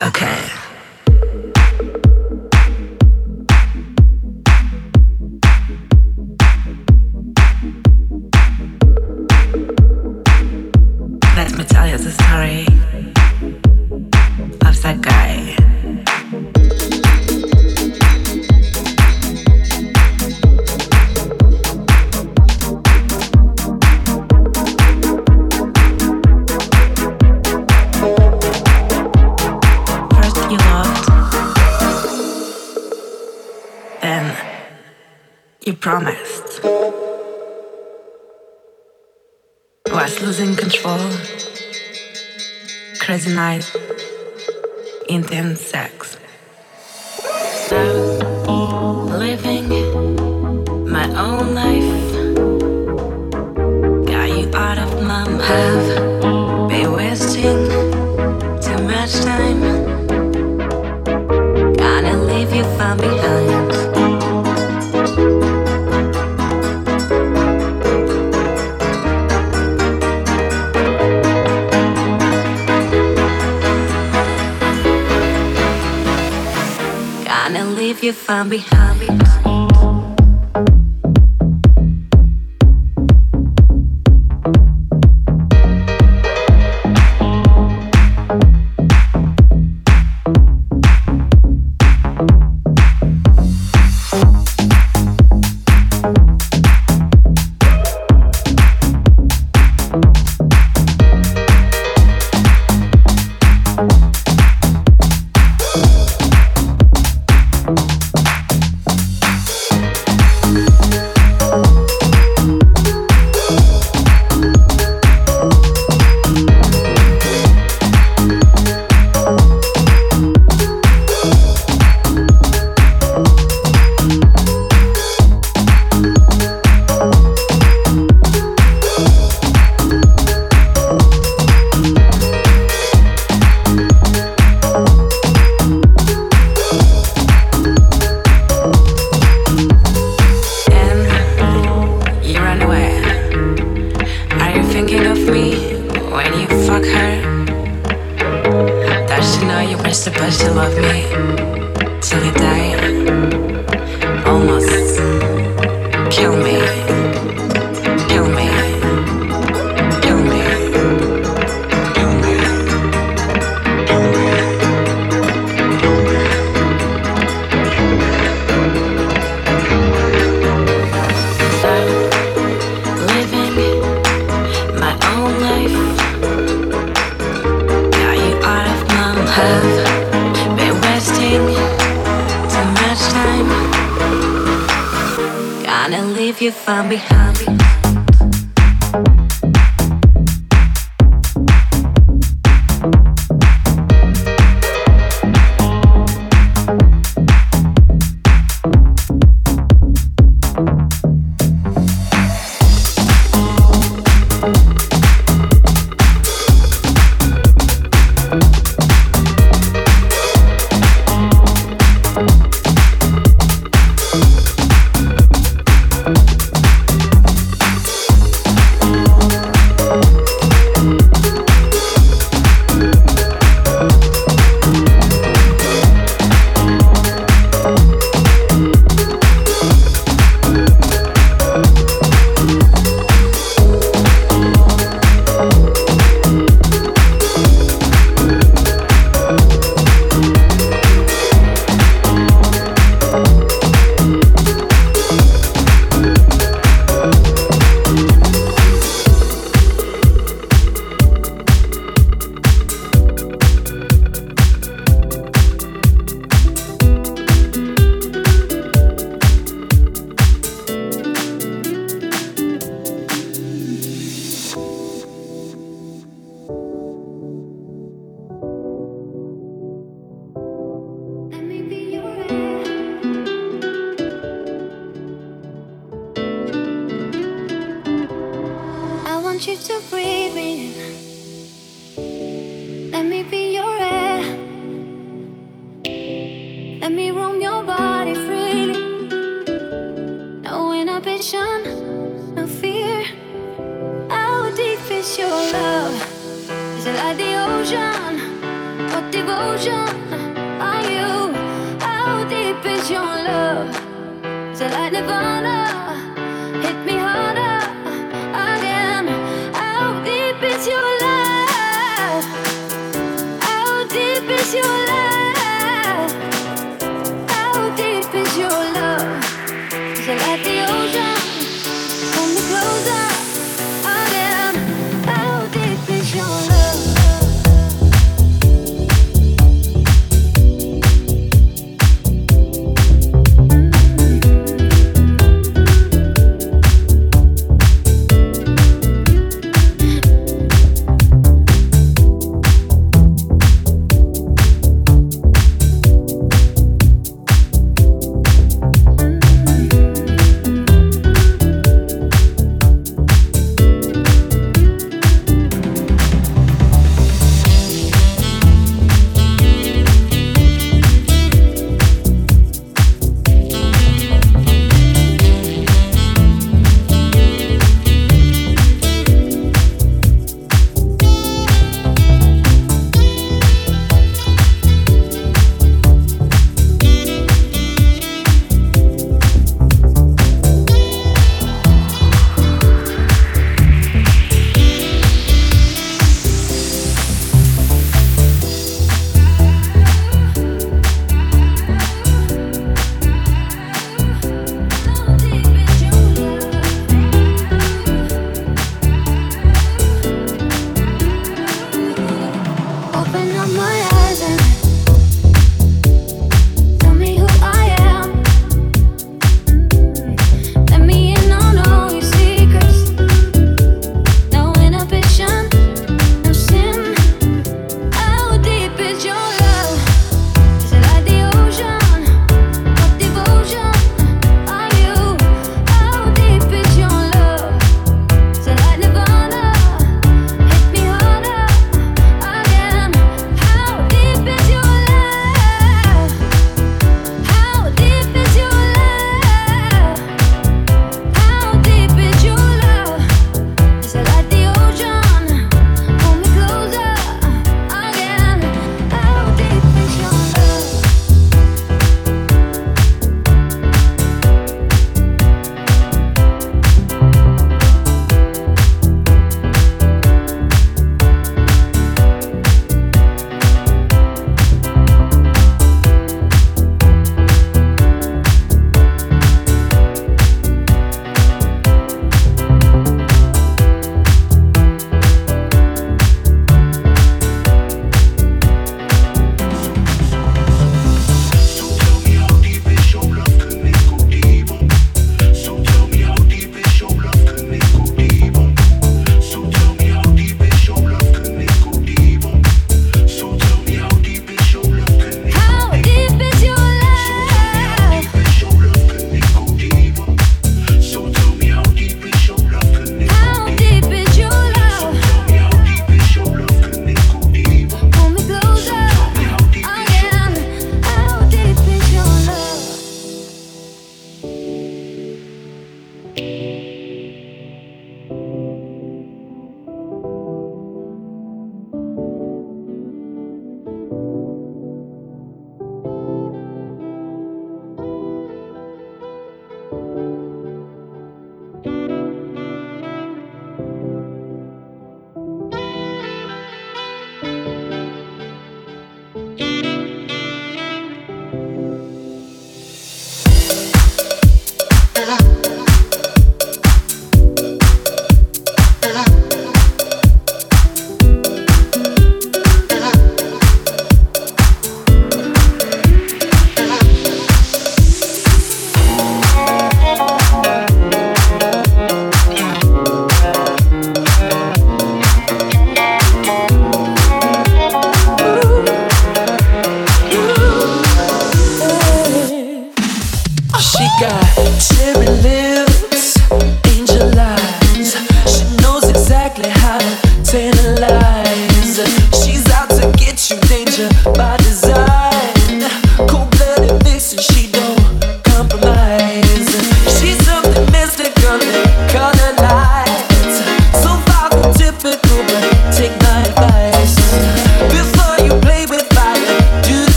is your love? Is it like the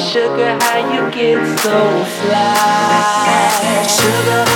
Sugar, how you get so fly? Sugar,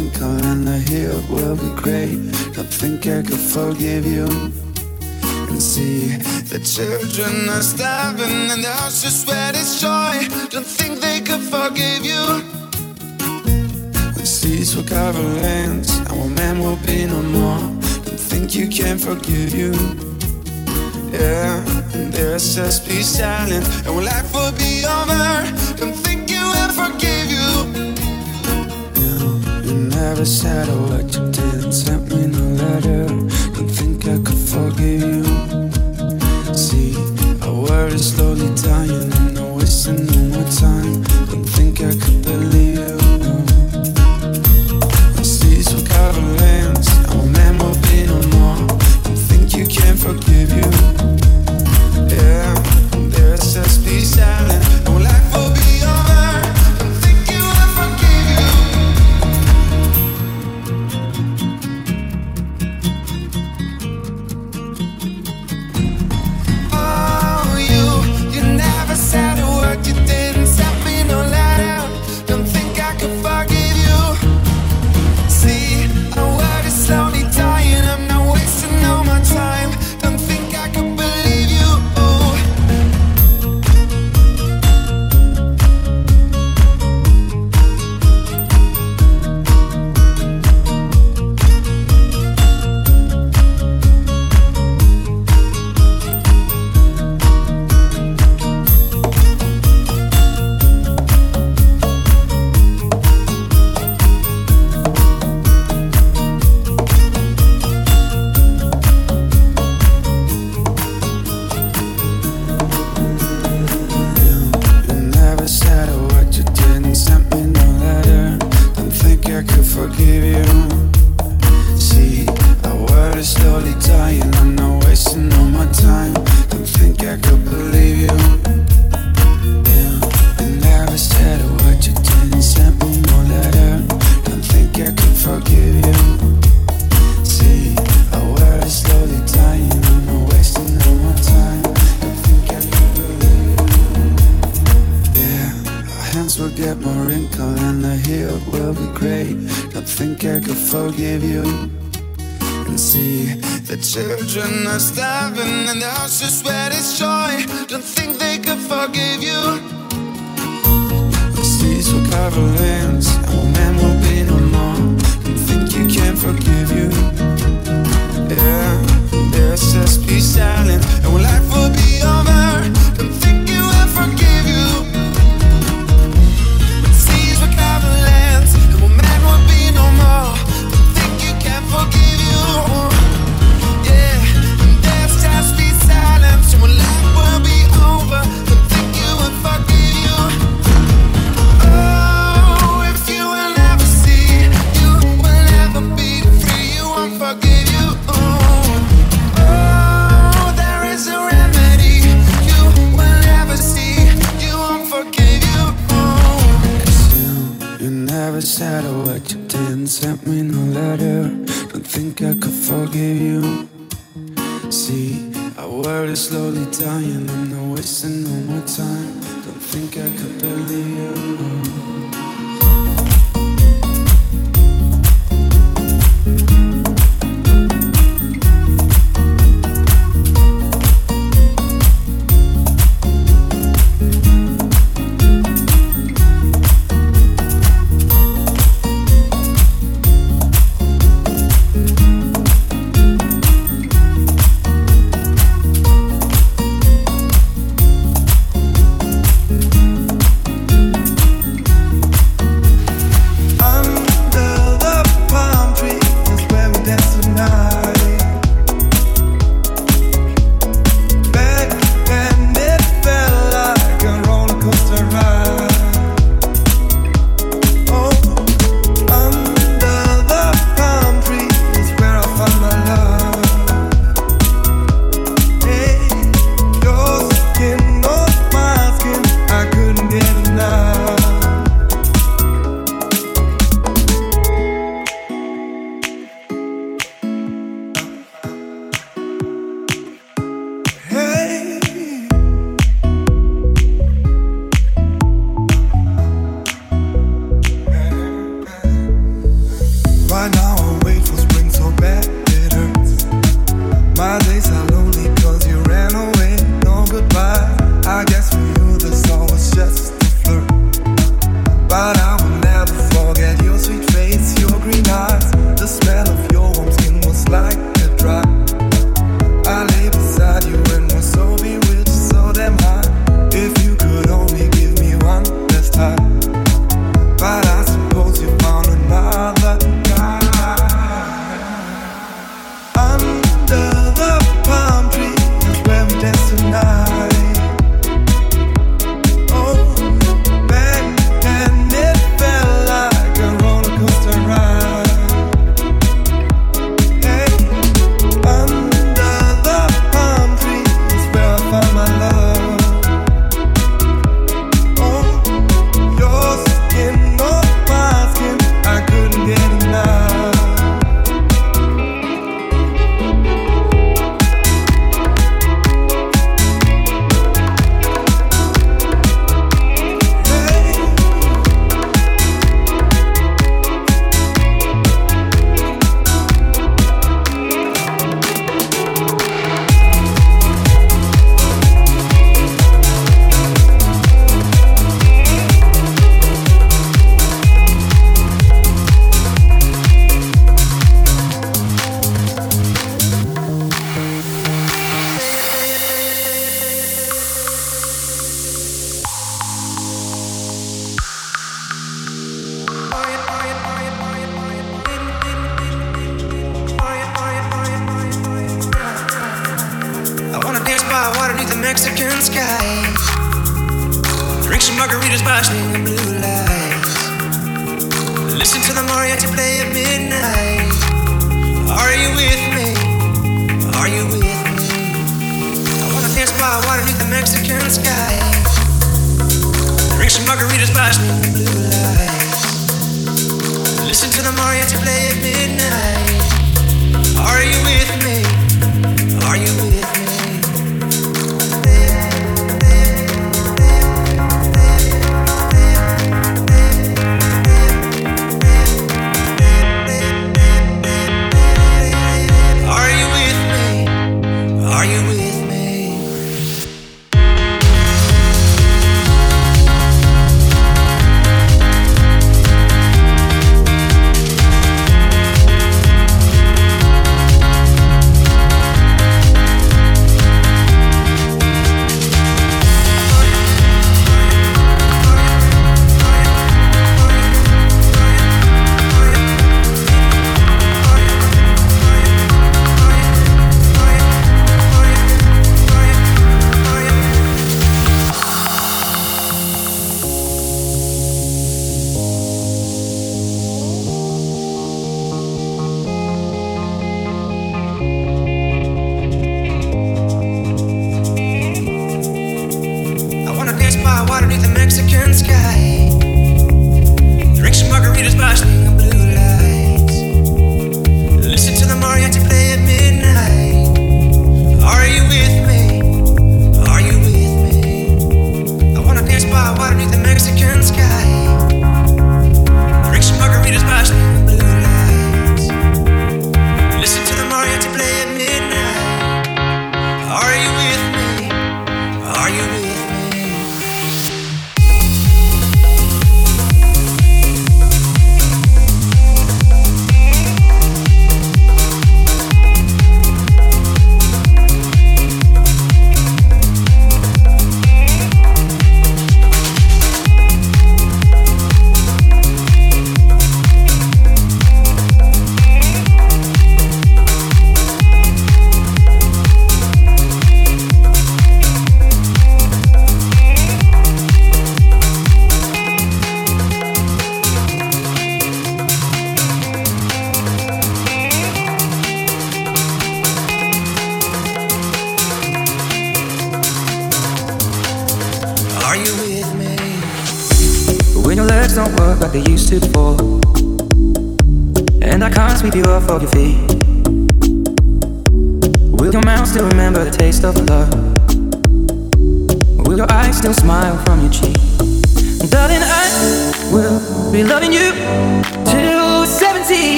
drink on the hill will be great. Don't think I could forgive you. And see the children are starving and the house is where it's joy. Don't think they could forgive you. When seas will cover lands, our man will be no more. Don't think you can forgive you. Yeah, and there's just be silent, and when life will be over, don't think. suicidal like you did sent me no letter. Don't think I could forgive you. See, our world is slowly dying and I'm wasting no more time. Don't think I could believe you. I see some cavalance, our man will be no more. Don't think you can forgive you. Yeah, there's a peace out.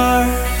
stars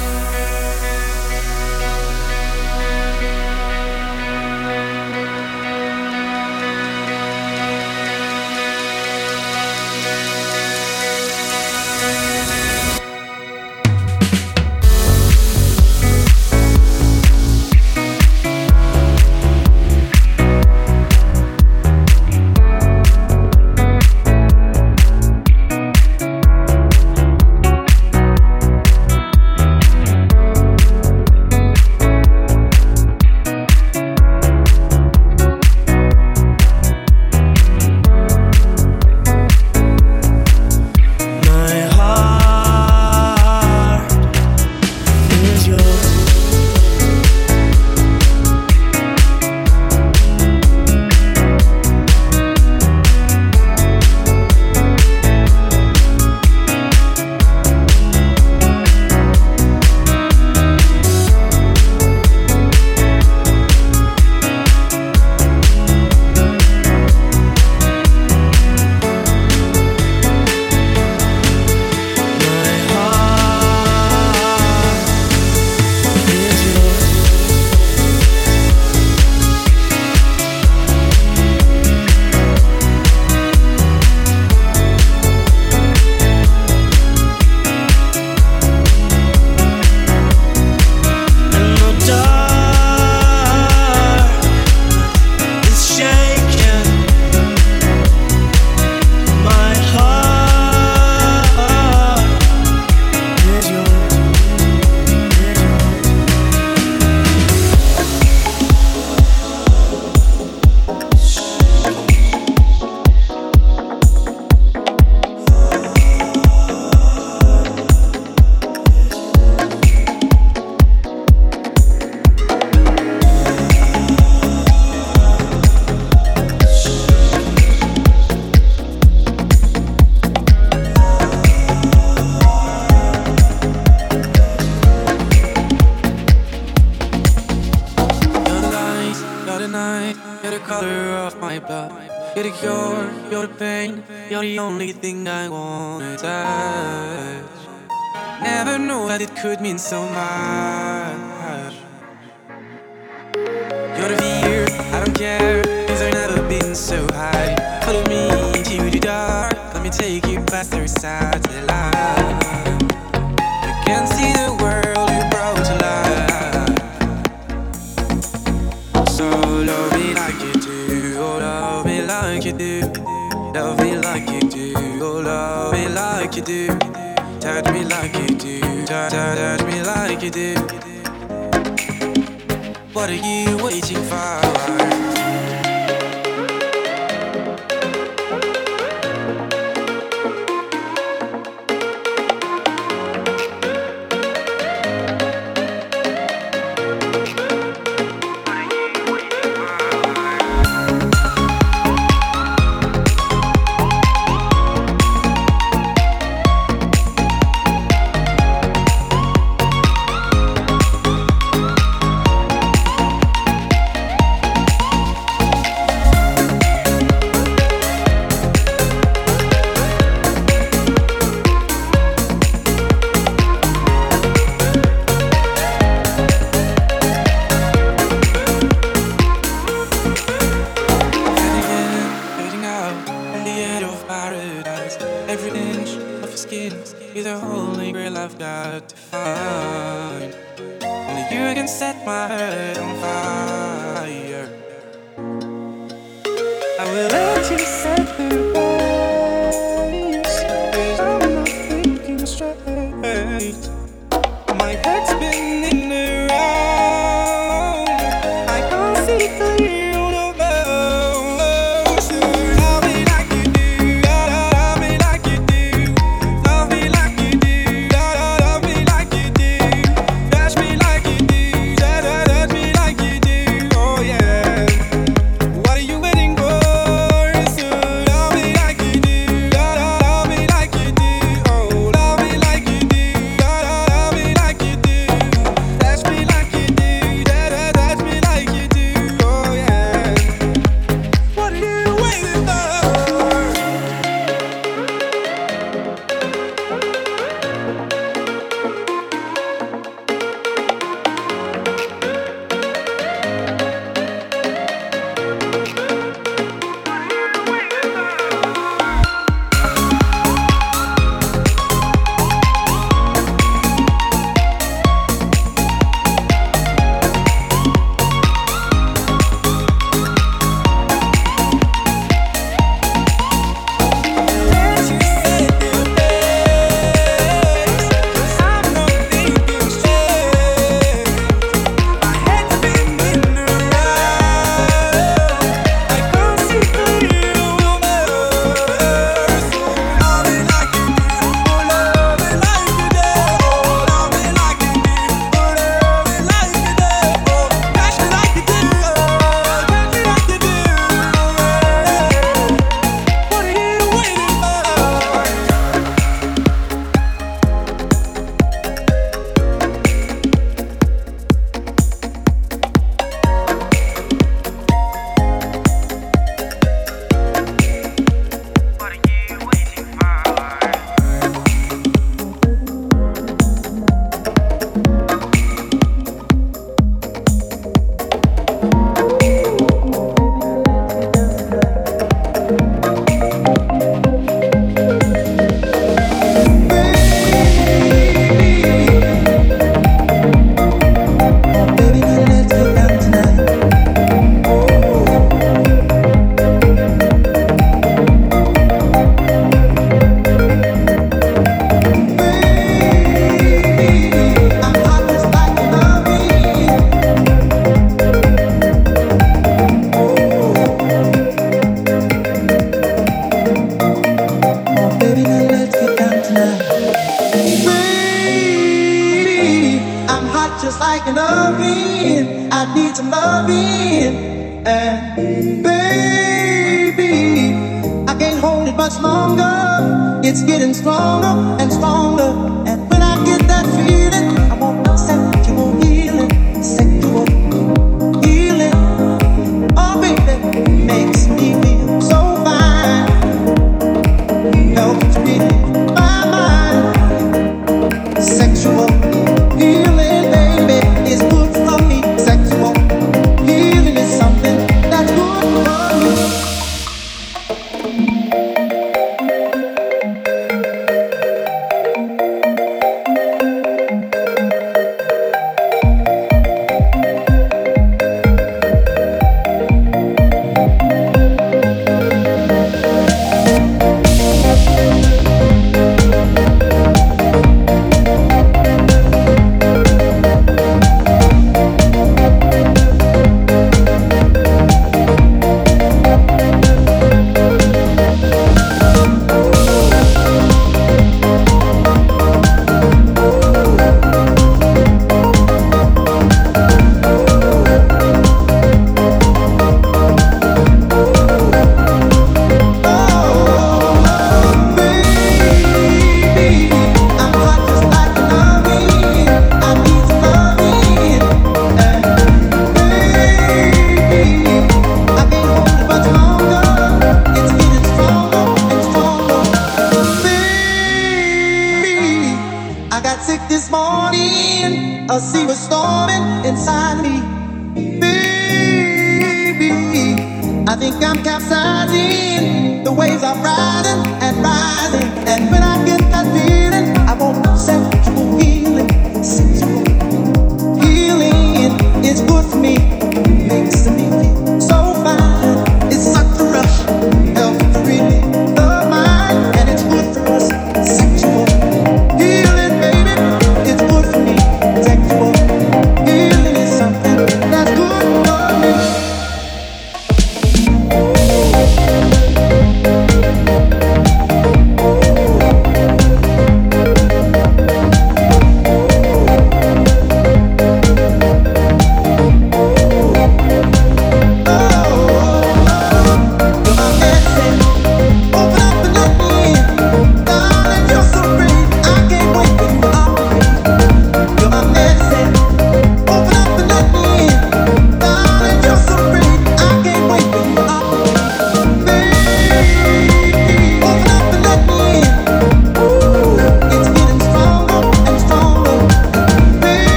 everything I wanna touch. Never knew that it could mean so much. You're the fear, I don't care, Things I've never been so high. Follow me into the dark, let me take you past the side. What are you waiting for? set my heart on fire. I will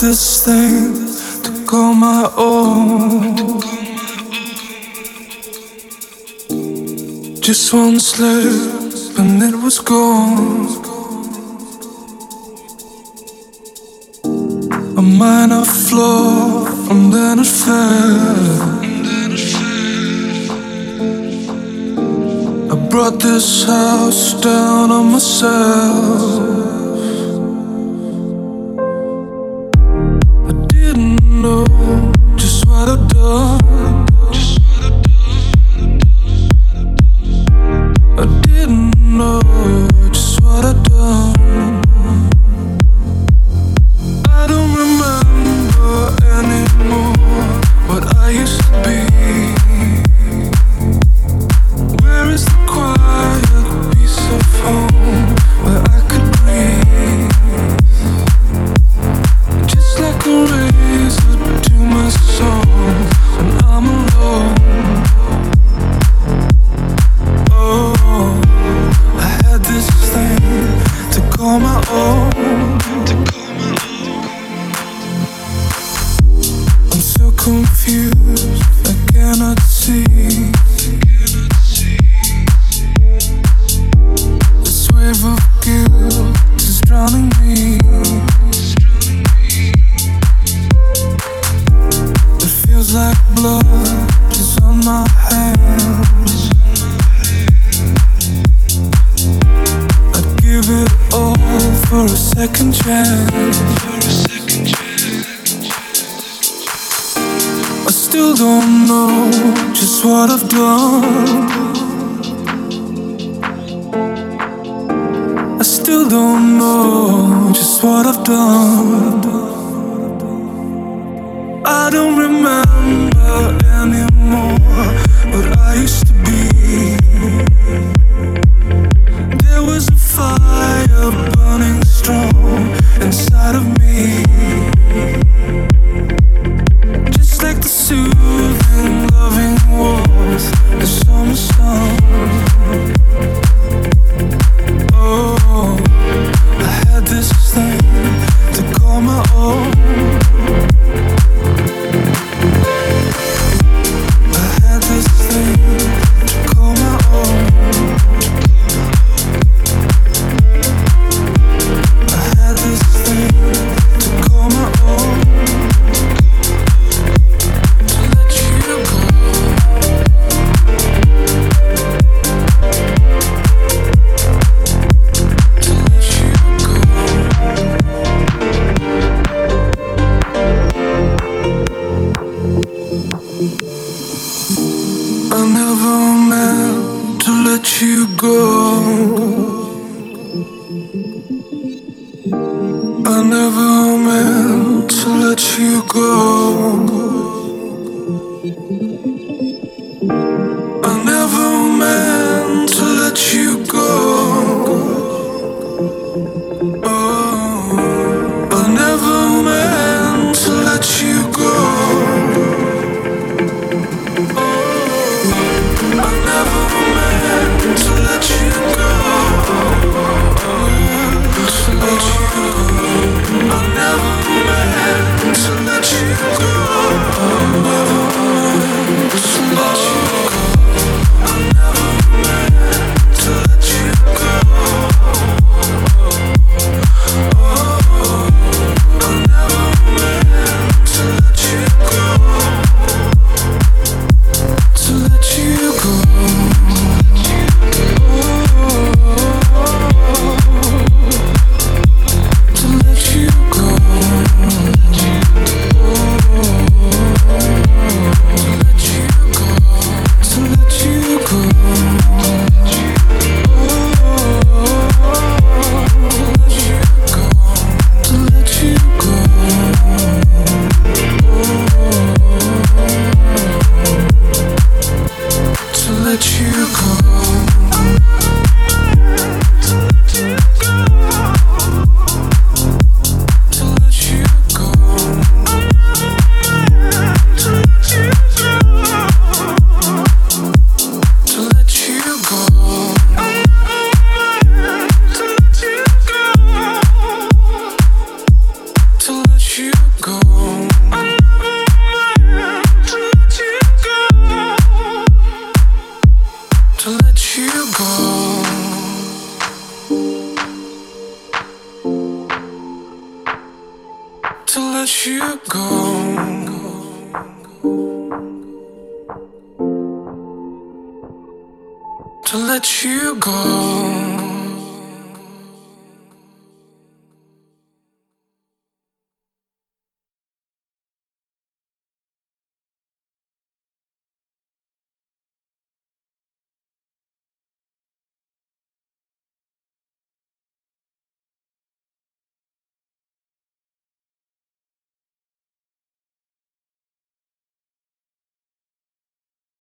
this thing to call my own. Just one slip and it was gone. A minor flaw and then it fell. I brought this house down on myself. done. I still don't know just what I've done. I don't remember anymore, but I used